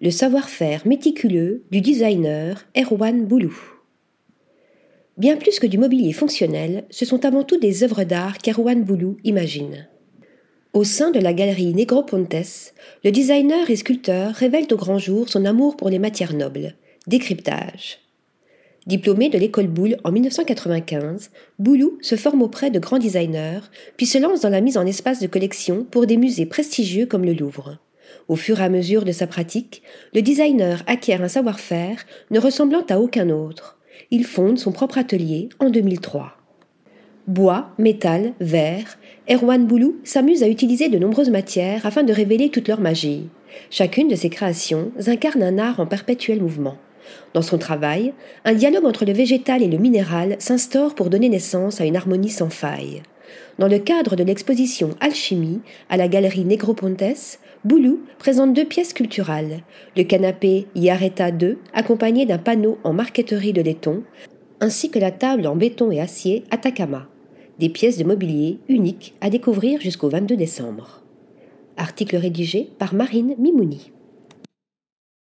le savoir-faire méticuleux du designer Erwan Boulou. Bien plus que du mobilier fonctionnel, ce sont avant tout des œuvres d'art qu'Erwan Boulou imagine. Au sein de la galerie Negropontes, le designer et sculpteur révèle au grand jour son amour pour les matières nobles. Décryptage. Diplômé de l'école Boulle en 1995, Boulou se forme auprès de grands designers, puis se lance dans la mise en espace de collection pour des musées prestigieux comme le Louvre. Au fur et à mesure de sa pratique, le designer acquiert un savoir-faire ne ressemblant à aucun autre. Il fonde son propre atelier en 2003. Bois, métal, verre, Erwan Boulou s'amuse à utiliser de nombreuses matières afin de révéler toute leur magie. Chacune de ses créations incarne un art en perpétuel mouvement. Dans son travail, un dialogue entre le végétal et le minéral s'instaure pour donner naissance à une harmonie sans faille. Dans le cadre de l'exposition Alchimie à la galerie Negropontes, Boulou présente deux pièces sculpturales, le canapé Yareta II accompagné d'un panneau en marqueterie de laiton, ainsi que la table en béton et acier Atacama, des pièces de mobilier uniques à découvrir jusqu'au 22 décembre. Article rédigé par Marine Mimouni.